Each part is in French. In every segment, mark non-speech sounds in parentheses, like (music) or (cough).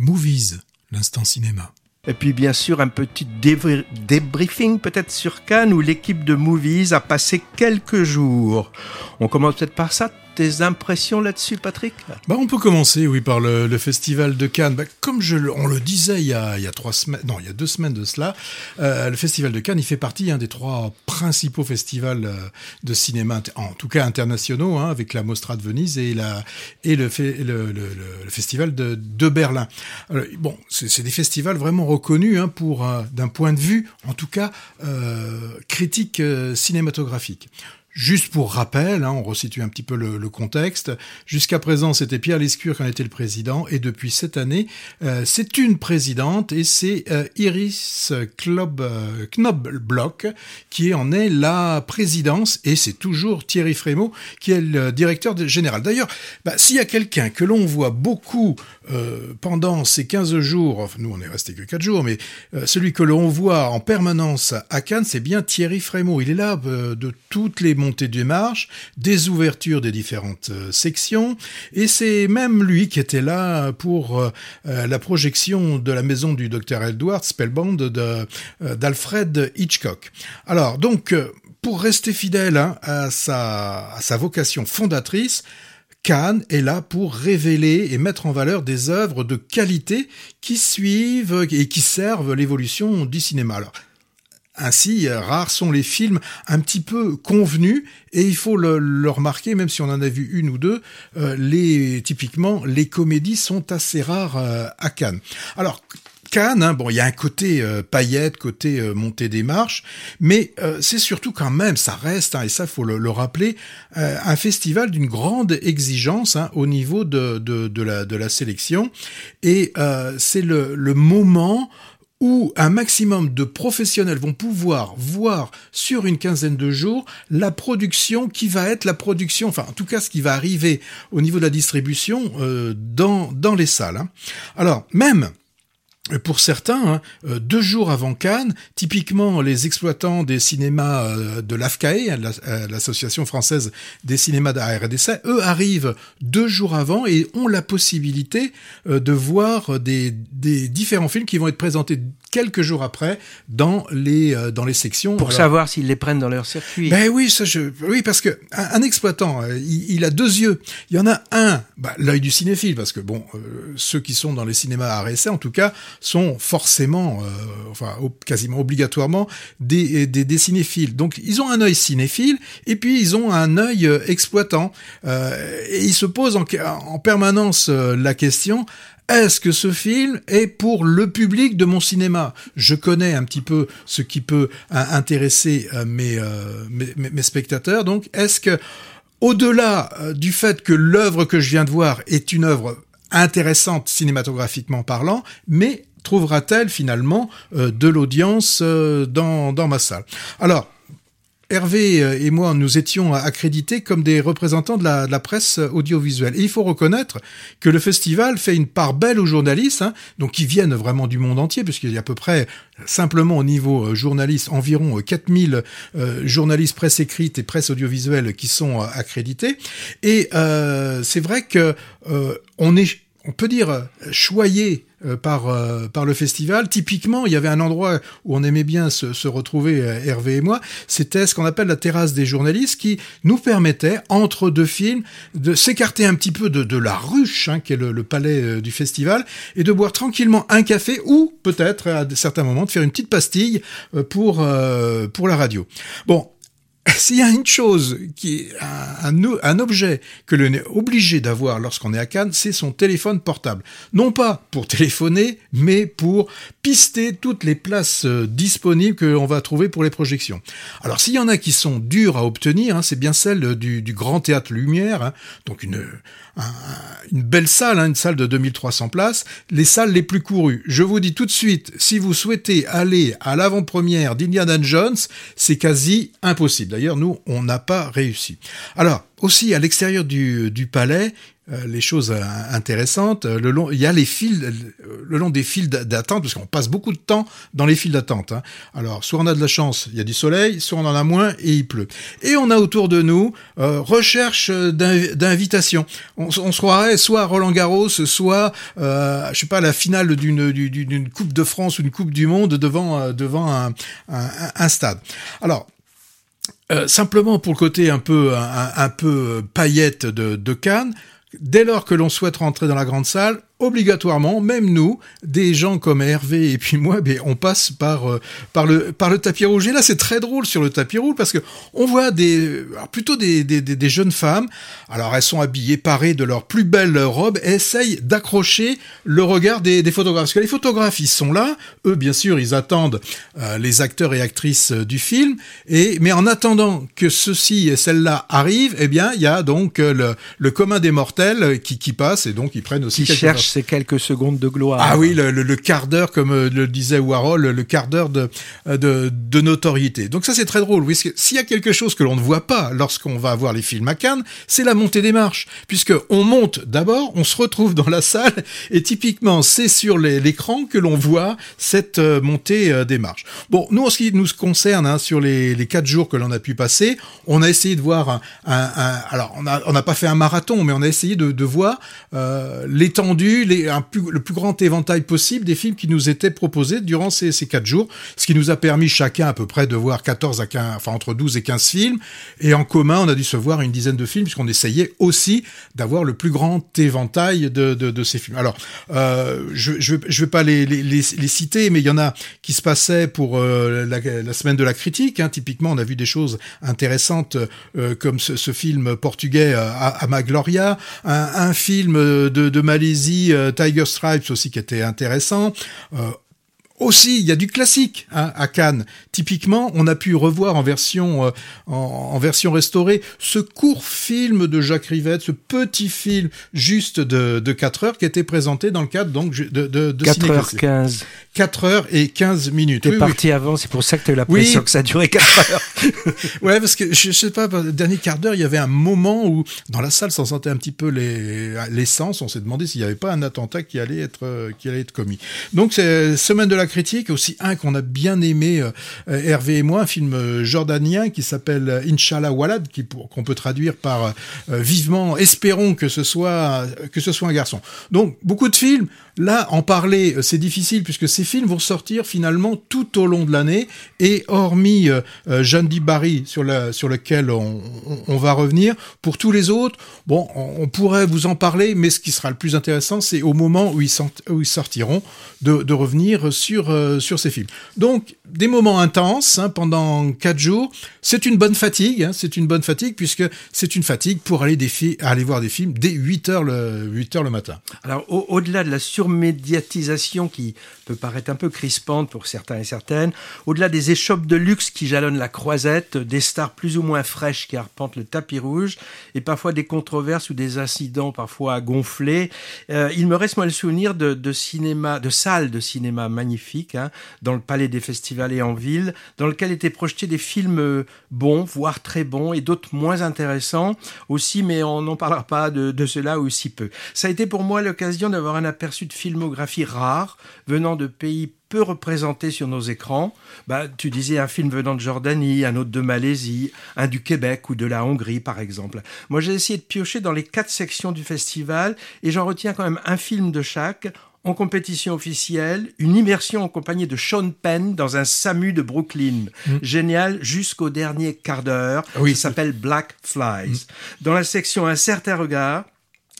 Movies, l'instant cinéma. Et puis bien sûr un petit débriefing peut-être sur Cannes où l'équipe de Movies a passé quelques jours. On commence peut-être par ça tes impressions là-dessus, Patrick? Bah, On peut commencer, oui, par le, festival de Cannes. Bah, comme je, on le disait il y, a, il y a trois semaines, non, il y a deux semaines de cela, euh, le festival de Cannes, il fait partie des trois principaux festivals euh, de cinéma, en tout cas internationaux, hein, avec la Mostra de Venise et, le, festival de, Berlin. Bon, c'est des festivals vraiment reconnus hein, pour, euh, d'un point de vue, en tout cas, critique cinématographique. Juste pour rappel, hein, on resitue un petit peu le, contexte. Jusqu'à présent, c'était Pierre Lescure qui en était le président, et depuis cette année, euh, c'est une présidente, et c'est euh, Iris Klob, euh, Knobloch qui en est la présidence, et c'est toujours Thierry Frémaux qui est le directeur général. D'ailleurs, bah, s'il y a quelqu'un que l'on voit beaucoup pendant ces 15 jours, nous on est resté que 4 jours, mais celui que l'on voit en permanence à Cannes, c'est bien Thierry Frémaux. Il est là de toutes les montée des marches, des ouvertures des différentes euh, sections, et c'est même lui qui était là pour euh, euh, la projection de la maison du docteur Edward Spellbound d'Alfred Hitchcock. Alors donc, pour rester fidèle hein, à, sa, à sa vocation fondatrice, Cannes est là pour révéler et mettre en valeur des œuvres de qualité qui suivent et qui servent l'évolution du cinéma. Ainsi, rares sont les films un petit peu convenus, et il faut le, remarquer, même si on en a vu une ou deux, euh, les, typiquement, les comédies sont assez rares euh, à Cannes. Alors, Cannes, hein, bon, il y a un côté euh, paillette, côté montée des marches, mais c'est surtout quand même, ça reste, hein, et ça faut le, rappeler, un festival d'une grande exigence hein, au niveau de, la, de la sélection, et c'est le, le moment où un maximum de professionnels vont pouvoir voir sur une quinzaine de jours la production qui va être la production, enfin en tout cas ce qui va arriver au niveau de la distribution euh, dans, dans les salles. Hein. Alors même pour certains, hein, euh, deux jours avant Cannes, typiquement les exploitants des cinémas euh, de l'AFCAE, hein, euh, l'Association française des cinémas d'ARDC, eux arrivent deux jours avant et ont la possibilité de voir des, des différents films qui vont être présentés quelques jours après dans les dans les sections. Pour savoir s'ils les prennent dans leur circuit. Ben oui, ça je oui parce que un, exploitant, il, a deux yeux. Il y en a un, bah, l'œil du cinéphile parce que bon, euh, ceux qui sont dans les cinémas à en tout cas sont forcément, enfin quasiment obligatoirement des, des, des cinéphiles. Donc ils ont un œil cinéphile et puis ils ont un œil exploitant et ils se posent en, en permanence la question est-ce que ce film est pour le public de mon cinéma? Je connais un petit peu ce qui peut euh, intéresser euh, euh, mes, mes, spectateurs. Donc, est-ce que, au-delà du fait que l'œuvre que je viens de voir est une œuvre intéressante cinématographiquement parlant, mais trouvera-t-elle finalement de l'audience dans, dans ma salle? Alors, Hervé euh, et moi, nous étions accrédités comme des représentants de la, presse audiovisuelle. Et il faut reconnaître que le festival fait une part belle aux journalistes, hein, donc qui viennent vraiment du monde entier, puisqu'il y a à peu près, simplement au niveau euh, journaliste, environ 4000 euh, journalistes presse écrite et presse audiovisuelle qui sont accrédités. Et c'est vrai que on est on peut dire choyé euh, par euh, par le festival. Typiquement, il y avait un endroit où on aimait bien se, se retrouver euh, Hervé et moi. C'était ce qu'on appelle la terrasse des journalistes, qui nous permettait entre deux films de s'écarter un petit peu de, de la ruche, hein, qui est le, le palais du festival, et de boire tranquillement un café ou peut-être à certains moments de faire une petite pastille pour pour la radio. Bon, s'il y a une chose qui un, objet que l'on est obligé d'avoir lorsqu'on est à Cannes, c'est son téléphone portable. Non pas pour téléphoner, mais pour pister toutes les places euh, disponibles que l'on va trouver pour les projections. Alors s'il y en a qui sont dures à obtenir, hein, c'est bien celle du, Grand Théâtre Lumière, hein, donc une, une belle salle, hein, une salle de 2300 places, les salles les plus courues. Je vous dis tout de suite, si vous souhaitez aller à l'avant-première d'Indiana Jones, c'est quasi impossible. D'ailleurs, nous, on n'a pas réussi. Alors, aussi, à l'extérieur du, palais, les choses intéressantes. Le long, il y a les fils, le long des files d'attente, parce qu'on passe beaucoup de temps dans les files d'attente. Hein. Alors, soit on a de la chance, il y a du soleil, soit on en a moins et il pleut. Et on a autour de nous recherche d'invitation. On, se croirait soit à Roland Garros, soit, je sais pas, la finale d'une Coupe de France ou une Coupe du Monde devant devant un, un stade. Alors, euh, simplement pour le côté un peu un, peu paillette de, de Cannes, dès lors que l'on souhaite rentrer dans la grande salle, obligatoirement, même nous, des gens comme Hervé et puis moi, ben, on passe par euh, par le par le tapis rouge. Et là, c'est très drôle sur le tapis rouge parce que on voit des plutôt des, des, des, jeunes femmes. Alors elles sont habillées, parées de leurs plus belles robes, et essayent d'accrocher le regard des, des photographes. Parce que les photographes, ils sont là. Eux, bien sûr, ils attendent euh, les acteurs et actrices euh, du film. Et mais en attendant que ceux-ci et celles-là arrivent, eh bien, il y a donc le, le commun des mortels qui, qui passe et donc ils prennent aussi qui quelques ces quelques secondes de gloire. Ah oui, le, quart d'heure, comme euh, le disait Warhol, le quart d'heure de, de, notoriété. Donc ça, c'est très drôle. S'il y a quelque chose que l'on ne voit pas lorsqu'on va voir les films à Cannes, c'est la montée des marches. Puisque on monte d'abord, on se retrouve dans la salle, (laughs) et typiquement, c'est sur l'écran que l'on voit cette euh, montée euh, des marches. Bon, nous, en ce qui nous concerne, hein, sur les, quatre jours que l'on a pu passer, on a essayé de voir un... alors, on n'a pas fait un marathon, mais on a essayé de, voir euh, l'étendue le plus grand éventail possible des films qui nous étaient proposés durant ces, ces quatre jours, ce qui nous a permis chacun à peu près de voir 14 à 15, enfin entre 12 et 15 films, et en commun on a dû se voir une dizaine de films puisqu'on essayait aussi d'avoir le plus grand éventail de, ces films. Alors, euh, je, je, je vais pas les, citer, mais il y en a qui se passaient pour euh, la, semaine de la critique. Hein. Typiquement, on a vu des choses intéressantes euh, comme ce, film portugais euh, à, Magloria, un, film de Malaisie euh, Tiger Stripes aussi qui était intéressant. Euh, aussi, il y a du classique hein, à Cannes. Typiquement, on a pu revoir en version euh, en, version restaurée ce court film de Jacques Rivette, ce petit film juste de, de 4 heures qui était présenté dans le cadre donc de, de, de 4h15. 4 heures et 15 minutes. T'es parti avant, c'est pour ça que tu as eu l'impression que ça durait 4 heures. (laughs) (laughs) ouais, parce que je, sais pas, le dernier quart d'heure, il y avait un moment où dans la salle, ça sentait un petit peu l'essence. on s'est demandé s'il n'y avait pas un attentat qui allait être qui allait être commis. Donc c'est semaine de la critique, aussi un qu'on a bien aimé, euh, Hervé et moi, un film euh, jordanien qui s'appelle Inch'Allah Walad, qu'on peut traduire par euh, vivement, espérons que ce soit que ce soit un garçon. Donc beaucoup de films. Là, en parler, c'est difficile puisque ces films vont sortir finalement tout au long de l'année et hormis euh, Jeanne Barry sur, sur lequel on, on, va revenir, pour tous les autres, bon, on, pourrait vous en parler, mais ce qui sera le plus intéressant, c'est au moment où ils, où ils sortiront de revenir sur euh, sur, ces films. Donc, des moments intenses hein, pendant quatre jours. C'est une bonne fatigue, hein, c'est une bonne fatigue puisque c'est une fatigue pour aller, des aller voir des films dès 8 heures le, 8 heures le matin. Alors, au-delà de la surmédiatisation qui peut paraître un peu crispante pour certains et certaines, au-delà des échoppes de luxe qui jalonnent la croisette, des stars plus ou moins fraîches qui arpentent le tapis rouge, et parfois des controverses ou des incidents parfois gonflés, euh, il me reste moi le souvenir de, de cinéma, de salles de cinéma magnifiques Hein, dans le palais des festivals et en ville, dans lequel étaient projetés des films euh, bons, voire très bons, et d'autres moins intéressants aussi, mais on n'en parlera pas de, cela aussi peu. Ça a été pour moi l'occasion d'avoir un aperçu de filmographie rare, venant de pays peu représentés sur nos écrans. Bah, tu disais un film venant de Jordanie, un autre de Malaisie, un du Québec ou de la Hongrie, par exemple. Moi, j'ai essayé de piocher dans les quatre sections du festival et j'en retiens quand même un film de chaque en compétition officielle, une immersion accompagnée de Sean Penn dans un SAMU de Brooklyn. Mm. Génial jusqu'au dernier quart d'heure. Oui. Ça s'appelle Black Flies. Mm. Dans la section Un certain regard,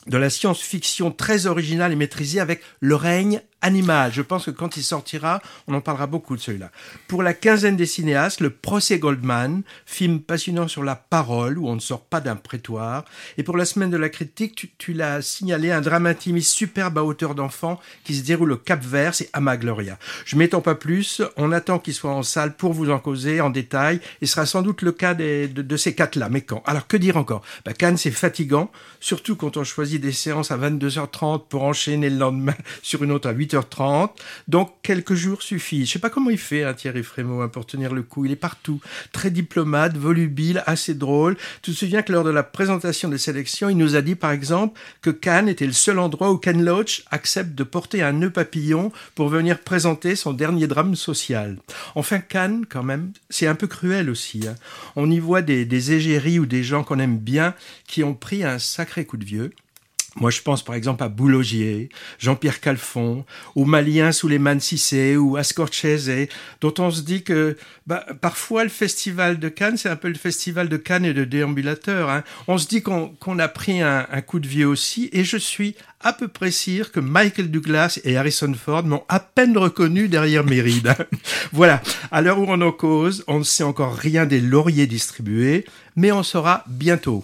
de la science-fiction très originale et maîtrisée avec Le règne Animal. Je pense que quand il sortira, on en parlera beaucoup de celui-là. Pour la quinzaine des cinéastes, le procès Goldman, film passionnant sur la parole où on ne sort pas d'un prétoire. Et pour la semaine de la critique, tu, l'as signalé, un drame intimiste superbe à hauteur d'enfant qui se déroule au Cap Vert, c'est Ama Gloria. Je m'étends pas plus, on attend qu'il soit en salle pour vous en causer en détail et sera sans doute le cas de, ces quatre-là. Mais quand? Alors que dire encore? Bah, Cannes, c'est fatigant, surtout quand on choisit des séances à 22h30 pour enchaîner le lendemain (laughs) sur une autre à 8 18h30. Donc quelques jours suffisent. Je sais pas comment il fait, hein, Thierry Frémaux, hein, pour tenir le coup. Il est partout. Très diplomate, volubile, assez drôle. Tu te souviens que lors de la présentation des sélections, il nous a dit par exemple que Cannes était le seul endroit où Ken Loach accepte de porter un nœud papillon pour venir présenter son dernier drame social. Enfin, Cannes, quand même, c'est un peu cruel aussi. Hein. On y voit des, des égéries ou des gens qu'on aime bien qui ont pris un sacré coup de vieux. Moi, je pense par exemple à Boulogier, Jean-Pierre Calfon, ou Malien Souleymane Cissé, ou à dont on se dit que bah, parfois le festival de Cannes, c'est un peu le festival de Cannes et de déambulateurs. Hein. On se dit qu'on a pris un, un, coup de vieux aussi, et je suis à peu près sûr que Michael Douglas et Harrison Ford m'ont à peine reconnu derrière mes rides. (laughs) voilà, à l'heure où on en cause, on ne sait encore rien des lauriers distribués, mais on saura bientôt.